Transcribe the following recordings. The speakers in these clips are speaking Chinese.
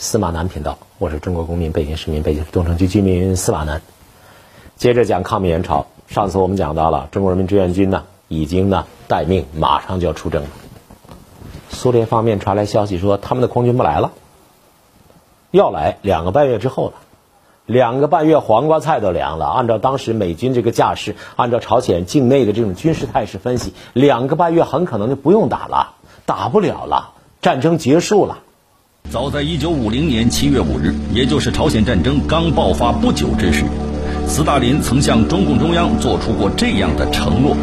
司马南频道，我是中国公民、北京市民、北京东城区居民司马南。接着讲抗美援朝，上次我们讲到了中国人民志愿军呢，已经呢待命，马上就要出征了。苏联方面传来消息说，他们的空军不来了，要来两个半月之后了。两个半月，黄瓜菜都凉了。按照当时美军这个架势，按照朝鲜境内的这种军事态势分析，两个半月很可能就不用打了，打不了了，战争结束了。早在一九五零年七月五日，也就是朝鲜战争刚爆发不久之时，斯大林曾向中共中央做出过这样的承诺：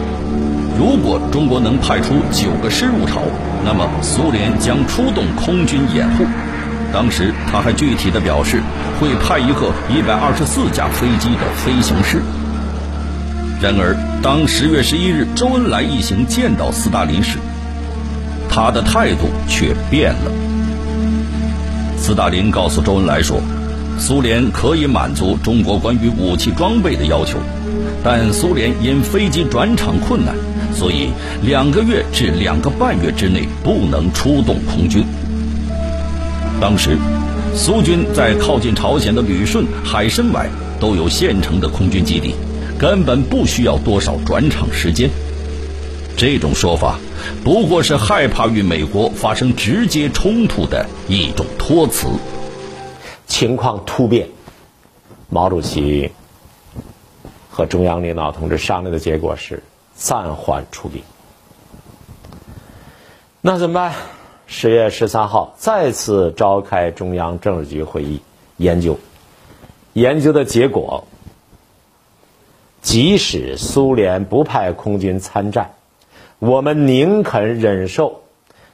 如果中国能派出九个师入朝，那么苏联将出动空军掩护。当时他还具体的表示，会派一个一百二十四架飞机的飞行师。然而，当十月十一日周恩来一行见到斯大林时，他的态度却变了。斯大林告诉周恩来说：“苏联可以满足中国关于武器装备的要求，但苏联因飞机转场困难，所以两个月至两个半月之内不能出动空军。”当时，苏军在靠近朝鲜的旅顺、海参崴都有现成的空军基地，根本不需要多少转场时间。这种说法。不过是害怕与美国发生直接冲突的一种托词。情况突变，毛主席和中央领导同志商量的结果是暂缓出兵。那怎么办？十月十三号再次召开中央政治局会议研究，研究的结果，即使苏联不派空军参战。我们宁肯忍受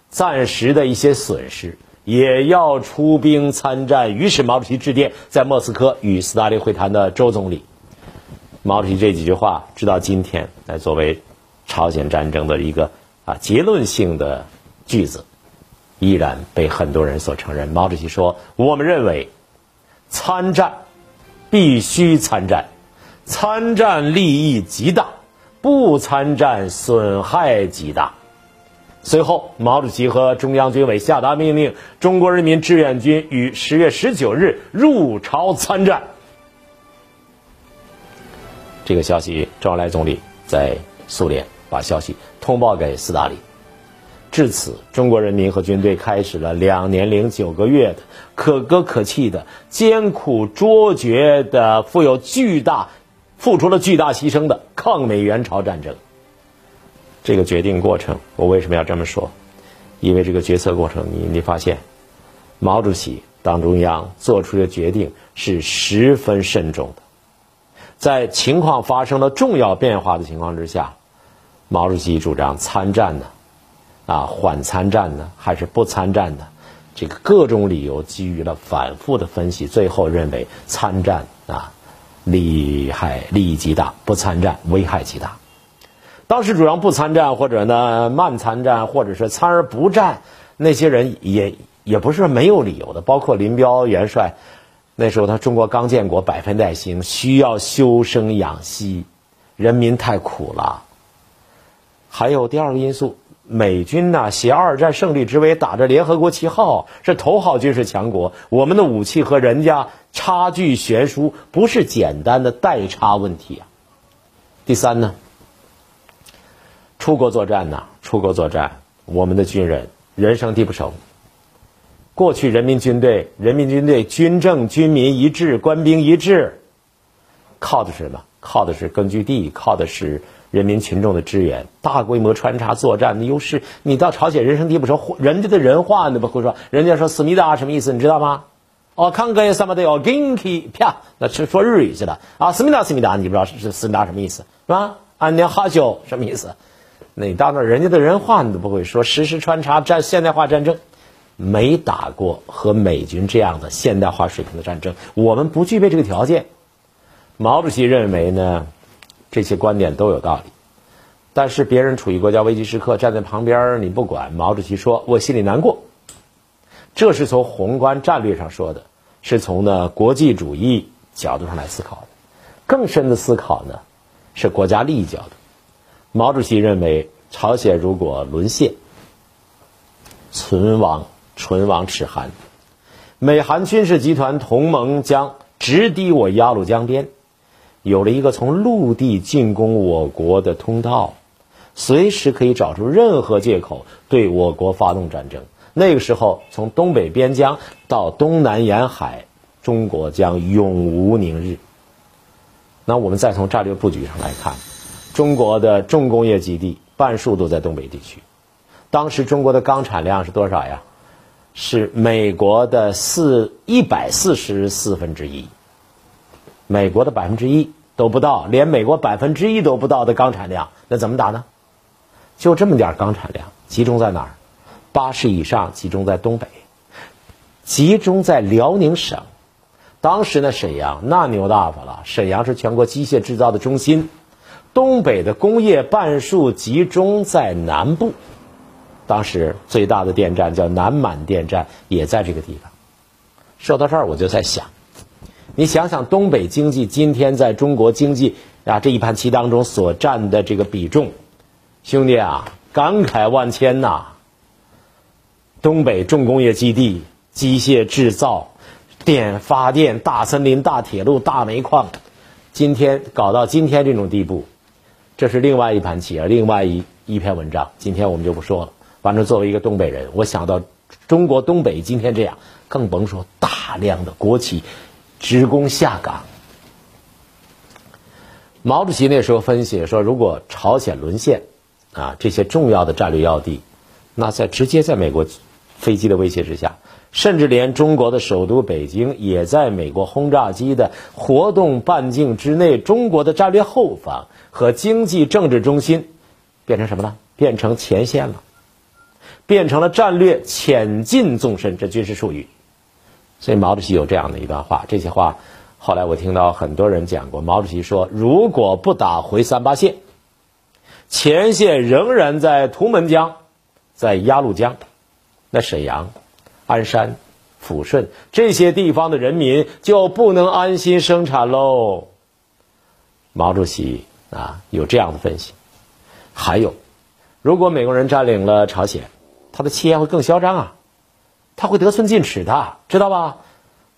暂时的一些损失，也要出兵参战。于是毛主席致电在莫斯科与斯大林会谈的周总理。毛主席这几句话，直到今天，来作为朝鲜战争的一个啊结论性的句子，依然被很多人所承认。毛主席说：“我们认为，参战必须参战，参战利益极大。”不参战损害极大。随后，毛主席和中央军委下达命令：中国人民志愿军于十月十九日入朝参战。这个消息，周恩来总理在苏联把消息通报给斯大林。至此，中国人民和军队开始了两年零九个月的可歌可泣的艰苦卓绝的、富有巨大。付出了巨大牺牲的抗美援朝战争，这个决定过程，我为什么要这么说？因为这个决策过程，你你发现，毛主席党中央做出的决定是十分慎重的，在情况发生了重要变化的情况之下，毛主席主张参战呢，啊，缓参战呢，还是不参战呢？这个各种理由基于了反复的分析，最后认为参战。利害利益极大，不参战危害极大。当时主张不参战，或者呢慢参战，或者是参而不战，那些人也也不是没有理由的。包括林彪元帅，那时候他中国刚建国，百废待兴，需要休生养息，人民太苦了。还有第二个因素。美军呢，携二战胜利之威，打着联合国旗号，是头号军事强国。我们的武器和人家差距悬殊，不是简单的代差问题啊。第三呢，出国作战呢，出国作战，我们的军人人生地不熟。过去人民军队，人民军队军政军民一致，官兵一致，靠的是什么？靠的是根据地，靠的是。人民群众的支援，大规模穿插作战的优势。你到朝鲜人生地不熟，人家的人话你不会说，人家说思密达什么意思？你知道吗？哦，看个什么的哦，ginki 啪，那是说日语去了啊。思密达思密达，你不知道是思密达什么意思是吧？安尼哈久什么意思？那你到那人家的人话你都不会说，实时穿插战现代化战争，没打过和美军这样的现代化水平的战争，我们不具备这个条件。毛主席认为呢？这些观点都有道理，但是别人处于国家危机时刻，站在旁边你不管。毛主席说：“我心里难过。”这是从宏观战略上说的，是从呢国际主义角度上来思考的。更深的思考呢，是国家利益角度。毛主席认为，朝鲜如果沦陷，存亡存亡齿寒，美韩军事集团同盟将直抵我鸭绿江边，有了一个从陆地进攻我国的通道，随时可以找出任何借口对我国发动战争。那个时候，从东北边疆到东南沿海，中国将永无宁日。那我们再从战略布局上来看，中国的重工业基地半数都在东北地区。当时中国的钢产量是多少呀？是美国的四一百四十四分之一，美国的百分之一都不到，连美国百分之一都不到的钢产量，那怎么打呢？就这么点钢产量，集中在哪儿？八十以上集中在东北，集中在辽宁省。当时呢，沈阳那牛大发了，沈阳是全国机械制造的中心。东北的工业半数集中在南部，当时最大的电站叫南满电站，也在这个地方。说到这儿，我就在想，你想想东北经济今天在中国经济啊这一盘棋当中所占的这个比重，兄弟啊，感慨万千呐！东北重工业基地、机械制造、电发电、大森林、大铁路、大煤矿，今天搞到今天这种地步，这是另外一盘棋啊，另外一一篇文章。今天我们就不说了。反正作为一个东北人，我想到中国东北今天这样，更甭说大量的国企职工下岗。毛主席那时候分析说，如果朝鲜沦陷，啊，这些重要的战略要地，那在直接在美国。飞机的威胁之下，甚至连中国的首都北京也在美国轰炸机的活动半径之内。中国的战略后方和经济政治中心变成什么了？变成前线了，变成了战略前进纵深，这军事术语。所以毛主席有这样的一段话，这些话后来我听到很多人讲过。毛主席说：“如果不打回三八线，前线仍然在图们江，在鸭绿江。”那沈阳、鞍山、抚顺这些地方的人民就不能安心生产喽。毛主席啊有这样的分析。还有，如果美国人占领了朝鲜，他的气焰会更嚣张啊，他会得寸进尺的，知道吧？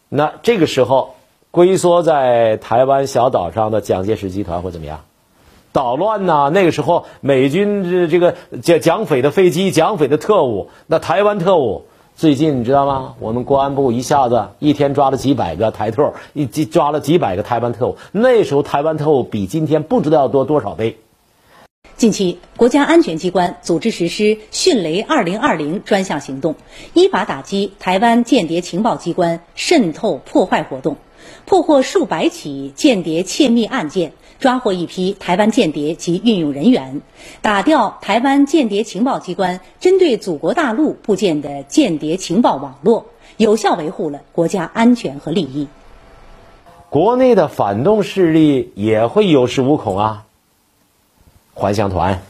那这个时候，龟缩在台湾小岛上的蒋介石集团会怎么样？捣乱呐！那个时候，美军这这个蒋蒋匪的飞机、蒋匪的特务，那台湾特务，最近你知道吗？我们公安部一下子一天抓了几百个台特，一抓了几百个台湾特务。那时候台湾特务比今天不知道要多多少倍。近期，国家安全机关组织实施“迅雷二零二零”专项行动，依法打击台湾间谍情报机关渗透破坏活动，破获数百起间谍窃密案件。抓获一批台湾间谍及运用人员，打掉台湾间谍情报机关针对祖国大陆布建的间谍情报网络，有效维护了国家安全和利益。国内的反动势力也会有恃无恐啊，还乡团、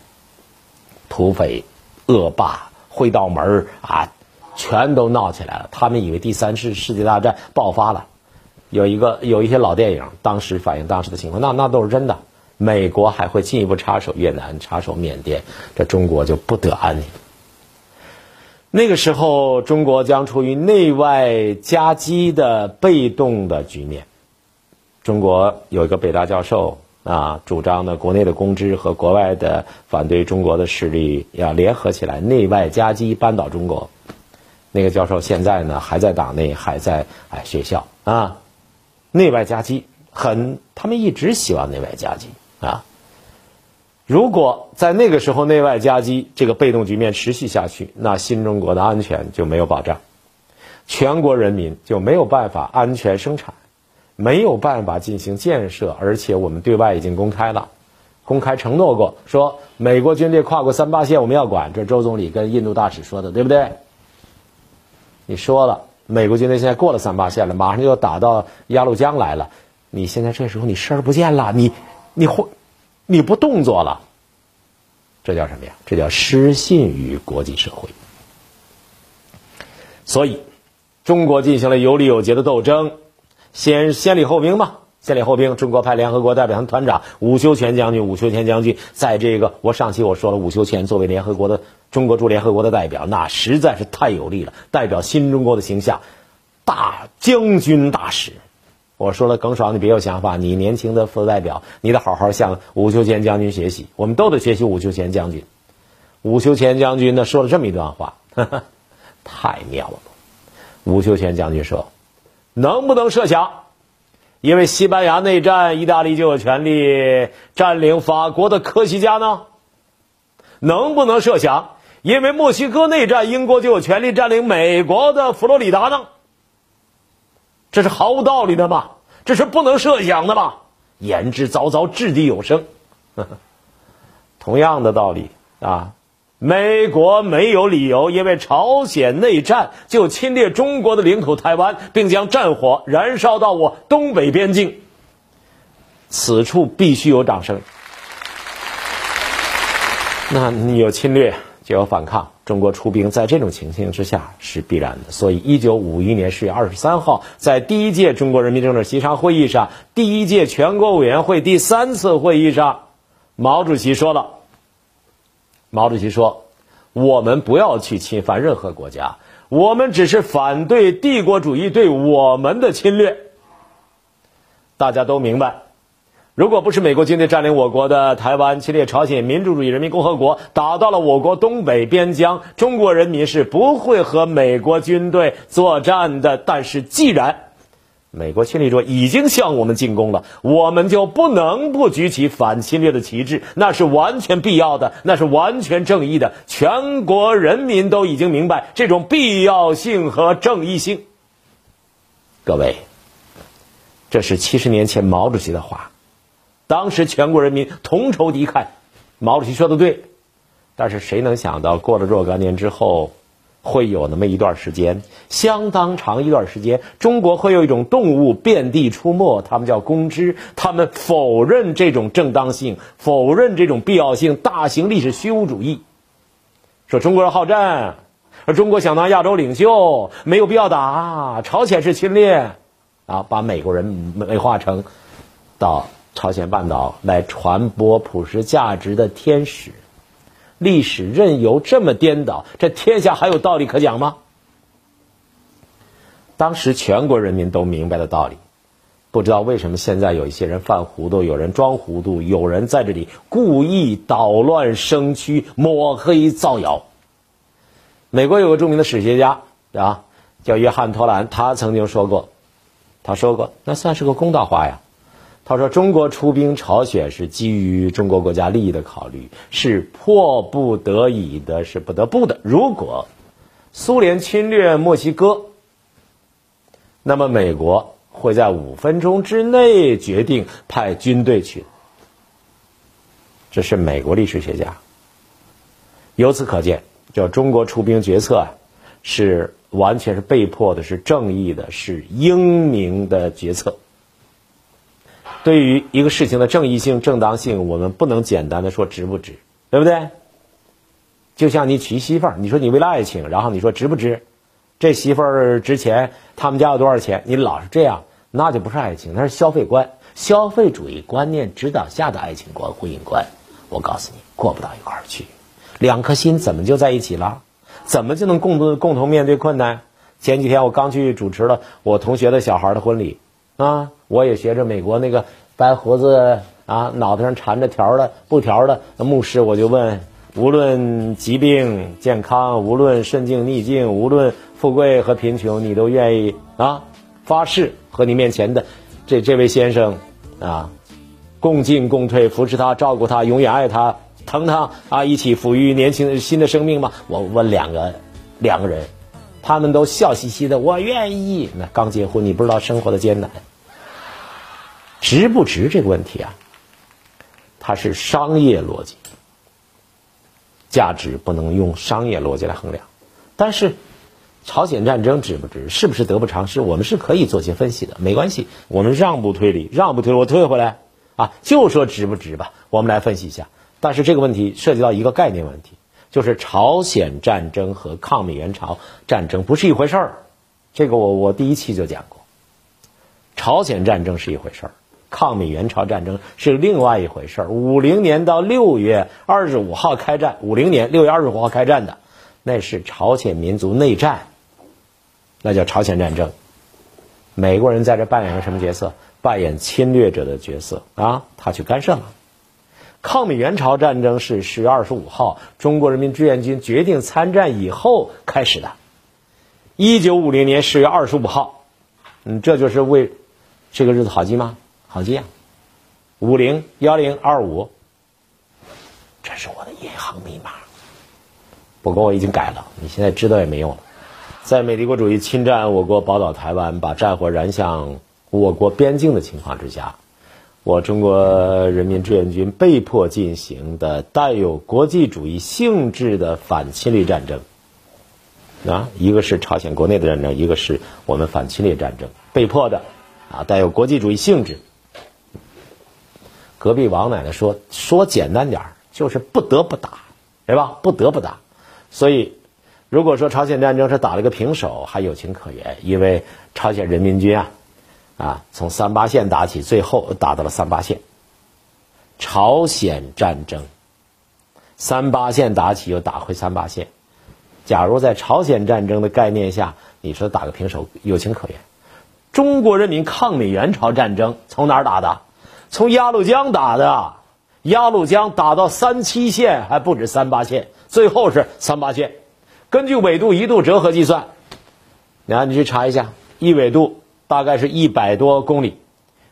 土匪、恶霸、会道门啊，全都闹起来了。他们以为第三次世界大战爆发了。有一个有一些老电影，当时反映当时的情况，那那都是真的。美国还会进一步插手越南、插手缅甸，这中国就不得安宁。那个时候，中国将处于内外夹击的被动的局面。中国有一个北大教授啊，主张呢，国内的公知和国外的反对中国的势力要联合起来，内外夹击，扳倒中国。那个教授现在呢，还在党内，还在哎学校啊。内外夹击，很，他们一直希望内外夹击啊。如果在那个时候内外夹击这个被动局面持续下去，那新中国的安全就没有保障，全国人民就没有办法安全生产，没有办法进行建设。而且我们对外已经公开了，公开承诺过，说美国军队跨过三八线我们要管。这周总理跟印度大使说的，对不对？你说了。美国军队现在过了三八线了，马上就要打到鸭绿江来了。你现在这时候你视而不见了，你你会你不动作了，这叫什么呀？这叫失信于国际社会。所以，中国进行了有理有节的斗争，先先礼后兵嘛。先礼后兵，中国派联合国代表团团长伍修权将军，伍修权将军在这个我上期我说了，伍修权作为联合国的中国驻联合国的代表，那实在是太有力了，代表新中国的形象，大将军大使。我说了，耿爽，你别有想法，你年轻的副代表，你得好好向伍修权将军学习，我们都得学习伍修权将军。伍修权将军呢说了这么一段话，呵 呵太妙了。伍修权将军说：“能不能设想，因为西班牙内战，意大利就有权利占领法国的科西嘉呢？能不能设想，因为墨西哥内战，英国就有权利占领美国的佛罗里达呢？这是毫无道理的吧？这是不能设想的吧？言之凿凿，掷地有声。同样的道理啊。”美国没有理由因为朝鲜内战就侵略中国的领土台湾，并将战火燃烧到我东北边境。此处必须有掌声。那你有侵略就有反抗，中国出兵在这种情形之下是必然的。所以，一九五一年十月二十三号，在第一届中国人民政治协商会议上，第一届全国委员会第三次会议上，毛主席说了。毛主席说：“我们不要去侵犯任何国家，我们只是反对帝国主义对我们的侵略。”大家都明白，如果不是美国军队占领我国的台湾，侵略朝鲜民主主义人民共和国，打到了我国东北边疆，中国人民是不会和美国军队作战的。但是，既然美国侵略者已经向我们进攻了，我们就不能不举起反侵略的旗帜，那是完全必要的，那是完全正义的。全国人民都已经明白这种必要性和正义性。各位，这是七十年前毛主席的话，当时全国人民同仇敌忾。毛主席说的对，但是谁能想到，过了若干年之后？会有那么一段时间，相当长一段时间，中国会有一种动物遍地出没，他们叫公知，他们否认这种正当性，否认这种必要性，大型历史虚无主义，说中国人好战，而中国想当亚洲领袖，没有必要打，朝鲜是侵略，啊，把美国人美化成到朝鲜半岛来传播普世价值的天使。历史任由这么颠倒，这天下还有道理可讲吗？当时全国人民都明白的道理，不知道为什么现在有一些人犯糊涂，有人装糊涂，有人在这里故意捣乱生蛆、抹黑造谣。美国有个著名的史学家啊，叫约翰·托兰，他曾经说过，他说过，那算是个公道话呀。他说：“中国出兵朝鲜是基于中国国家利益的考虑，是迫不得已的，是不得不的。如果苏联侵略墨西哥，那么美国会在五分钟之内决定派军队去。这是美国历史学家。由此可见，叫中国出兵决策啊，是完全是被迫的，是正义的，是英明的决策。”对于一个事情的正义性、正当性，我们不能简单的说值不值，对不对？就像你娶媳妇儿，你说你为了爱情，然后你说值不值？这媳妇儿值钱，他们家有多少钱？你老是这样，那就不是爱情，那是消费观、消费主义观念指导下的爱情观、婚姻观。我告诉你，过不到一块儿去。两颗心怎么就在一起了？怎么就能共同共同面对困难？前几天我刚去主持了我同学的小孩的婚礼。啊，我也学着美国那个白胡子啊，脑袋上缠着条的布条的牧师，我就问：无论疾病健康，无论顺境逆境，无论富贵和贫穷，你都愿意啊发誓和你面前的这这位先生啊共进共退，扶持他，照顾他，永远爱他，疼他啊，一起抚育年轻新的生命吗？我问两个两个人。他们都笑嘻嘻的，我愿意。那刚结婚，你不知道生活的艰难，值不值这个问题啊？它是商业逻辑，价值不能用商业逻辑来衡量。但是，朝鲜战争值不值，是不是得不偿失？我们是可以做些分析的，没关系。我们让步推理，让步推，我退回来啊，就说值不值吧。我们来分析一下。但是这个问题涉及到一个概念问题。就是朝鲜战争和抗美援朝战争不是一回事儿，这个我我第一期就讲过。朝鲜战争是一回事儿，抗美援朝战争是另外一回事儿。五零年到六月二十五号开战，五零年六月二十五号开战的，那是朝鲜民族内战，那叫朝鲜战争。美国人在这扮演个什么角色？扮演侵略者的角色啊！他去干涉了。抗美援朝战争是十月二十五号中国人民志愿军决定参战以后开始的。一九五零年十月二十五号，嗯，这就是为这个日子好记吗？好记啊，五零幺零二五，这是我的银行密码。不过我已经改了，你现在知道也没用了。在美帝国主义侵占我国宝岛台湾，把战火燃向我国边境的情况之下，我中国人民志愿军被迫进行的带有国际主义性质的反侵略战争。啊，一个是朝鲜国内的战争，一个是我们反侵略战争，被迫的，啊，带有国际主义性质。隔壁王奶奶说，说简单点儿，就是不得不打，对吧？不得不打，所以。如果说朝鲜战争是打了个平手，还有情可原，因为朝鲜人民军啊，啊，从三八线打起，最后打到了三八线。朝鲜战争，三八线打起又打回三八线。假如在朝鲜战争的概念下，你说打个平手有情可原。中国人民抗美援朝战争从哪儿打的？从鸭绿江打的，鸭绿江打到三七线还不止三八线，最后是三八线。根据纬度一度折合计算，你看你去查一下，一纬度大概是一百多公里。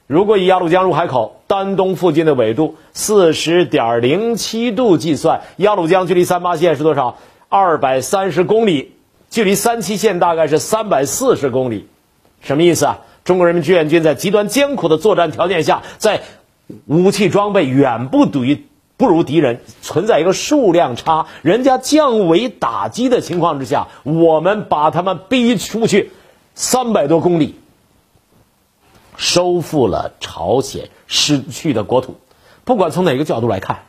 如果以鸭绿江入海口丹东附近的纬度四十点零七度计算，鸭绿江距离三八线是多少？二百三十公里，距离三七线大概是三百四十公里。什么意思啊？中国人民志愿军在极端艰苦的作战条件下，在武器装备远不等于。不如敌人存在一个数量差，人家降维打击的情况之下，我们把他们逼出去三百多公里，收复了朝鲜失去的国土。不管从哪个角度来看，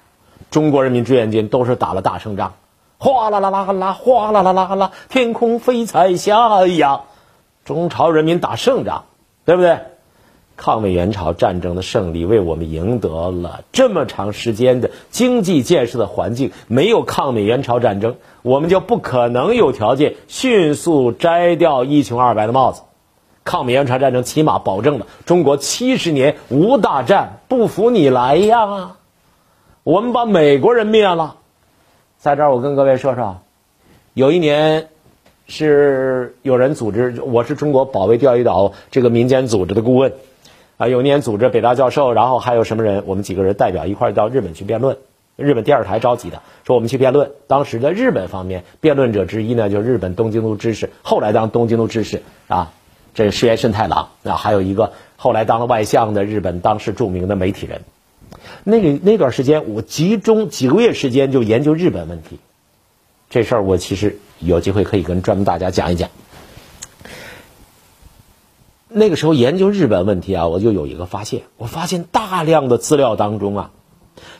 中国人民志愿军都是打了大胜仗。哗啦啦啦啦，哗啦啦啦啦，天空飞彩霞呀，中朝人民打胜仗，对不对？抗美援朝战争的胜利，为我们赢得了这么长时间的经济建设的环境。没有抗美援朝战争，我们就不可能有条件迅速摘掉一穷二白的帽子。抗美援朝战争起码保证了中国七十年无大战，不服你来呀！我们把美国人灭了。在这儿，我跟各位说说，有一年是有人组织，我是中国保卫钓鱼岛这个民间组织的顾问。啊，有一年组织北大教授，然后还有什么人？我们几个人代表一块儿到日本去辩论。日本电视台召集的，说我们去辩论。当时的日本方面辩论者之一呢，就是日本东京都知事，后来当东京都知事啊，这是石原慎太郎。啊，还有一个后来当了外相的日本当时著名的媒体人。那个那段时间，我集中几个月时间就研究日本问题。这事儿我其实有机会可以跟专门大家讲一讲。那个时候研究日本问题啊，我就有一个发现，我发现大量的资料当中啊，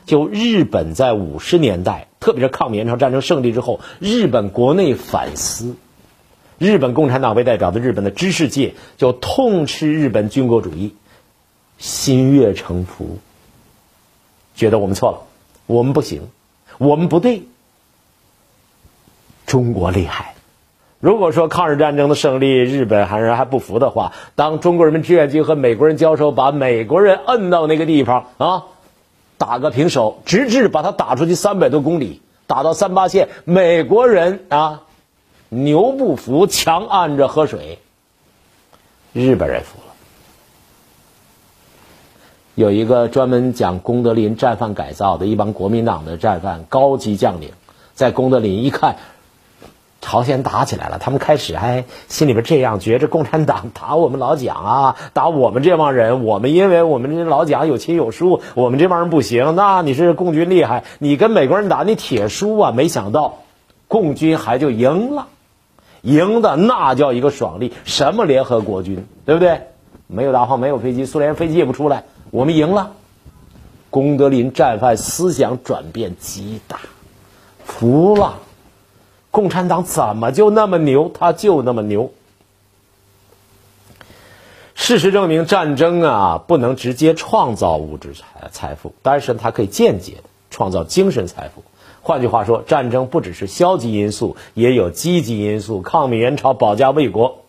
就日本在五十年代，特别是抗美援朝战争胜利之后，日本国内反思，日本共产党为代表的日本的知识界就痛斥日本军国主义，心悦诚服，觉得我们错了，我们不行，我们不对，中国厉害。如果说抗日战争的胜利，日本还是还不服的话，当中国人民志愿军和美国人交手，把美国人摁到那个地方啊，打个平手，直至把他打出去三百多公里，打到三八线，美国人啊，牛不服，强按着喝水，日本人服了。有一个专门讲功德林战犯改造的一帮国民党的战犯高级将领，在功德林一看。朝鲜打起来了，他们开始还心里边这样觉着，共产党打我们老蒋啊，打我们这帮人，我们因为我们这老蒋有亲有疏，我们这帮人不行。那你是共军厉害，你跟美国人打，你铁输啊！没想到，共军还就赢了，赢的那叫一个爽利。什么联合国军，对不对？没有大炮，没有飞机，苏联飞机也不出来，我们赢了。功德林战犯思想转变极大，服了。共产党怎么就那么牛？他就那么牛。事实证明，战争啊不能直接创造物质财财富，但是它可以间接的创造精神财富。换句话说，战争不只是消极因素，也有积极因素。抗美援朝、保家卫国，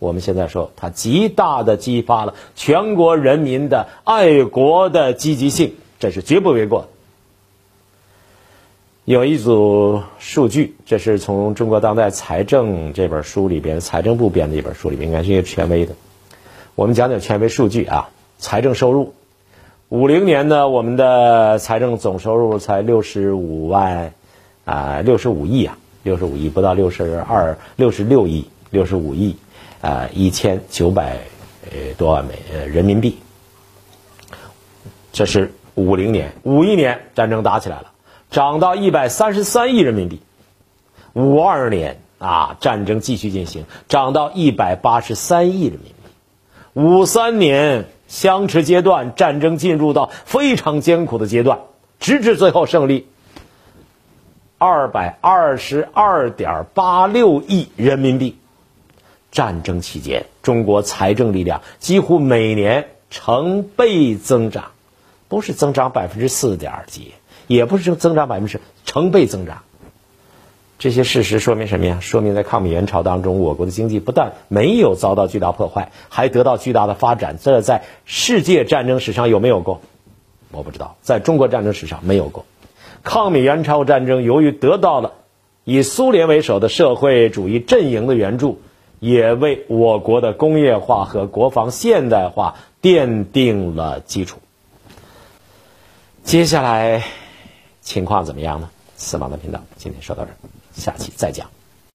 我们现在说，它极大的激发了全国人民的爱国的积极性，这是绝不为过。有一组数据，这是从《中国当代财政》这本书里边，财政部编的一本书里边，应该是一个权威的。我们讲讲权威数据啊，财政收入，五零年呢，我们的财政总收入才六十五万啊，六十五亿啊，六十五亿不到六十二，六十六亿，六十五亿。啊，一千九百呃多万美呃人民币，这是五零年，五一年战争打起来了，涨到一百三十三亿人民币。五二年啊，战争继续进行，涨到一百八十三亿人民币。五三年相持阶段，战争进入到非常艰苦的阶段，直至最后胜利，二百二十二点八六亿人民币。战争期间，中国财政力量几乎每年成倍增长，不是增长百分之四点几，也不是增长百分之十成倍增长。这些事实说明什么呀？说明在抗美援朝当中，我国的经济不但没有遭到巨大破坏，还得到巨大的发展。这在世界战争史上有没有过？我不知道，在中国战争史上没有过。抗美援朝战争由于得到了以苏联为首的社会主义阵营的援助。也为我国的工业化和国防现代化奠定了基础。接下来情况怎么样呢？四毛的频道今天说到这儿，下期再讲。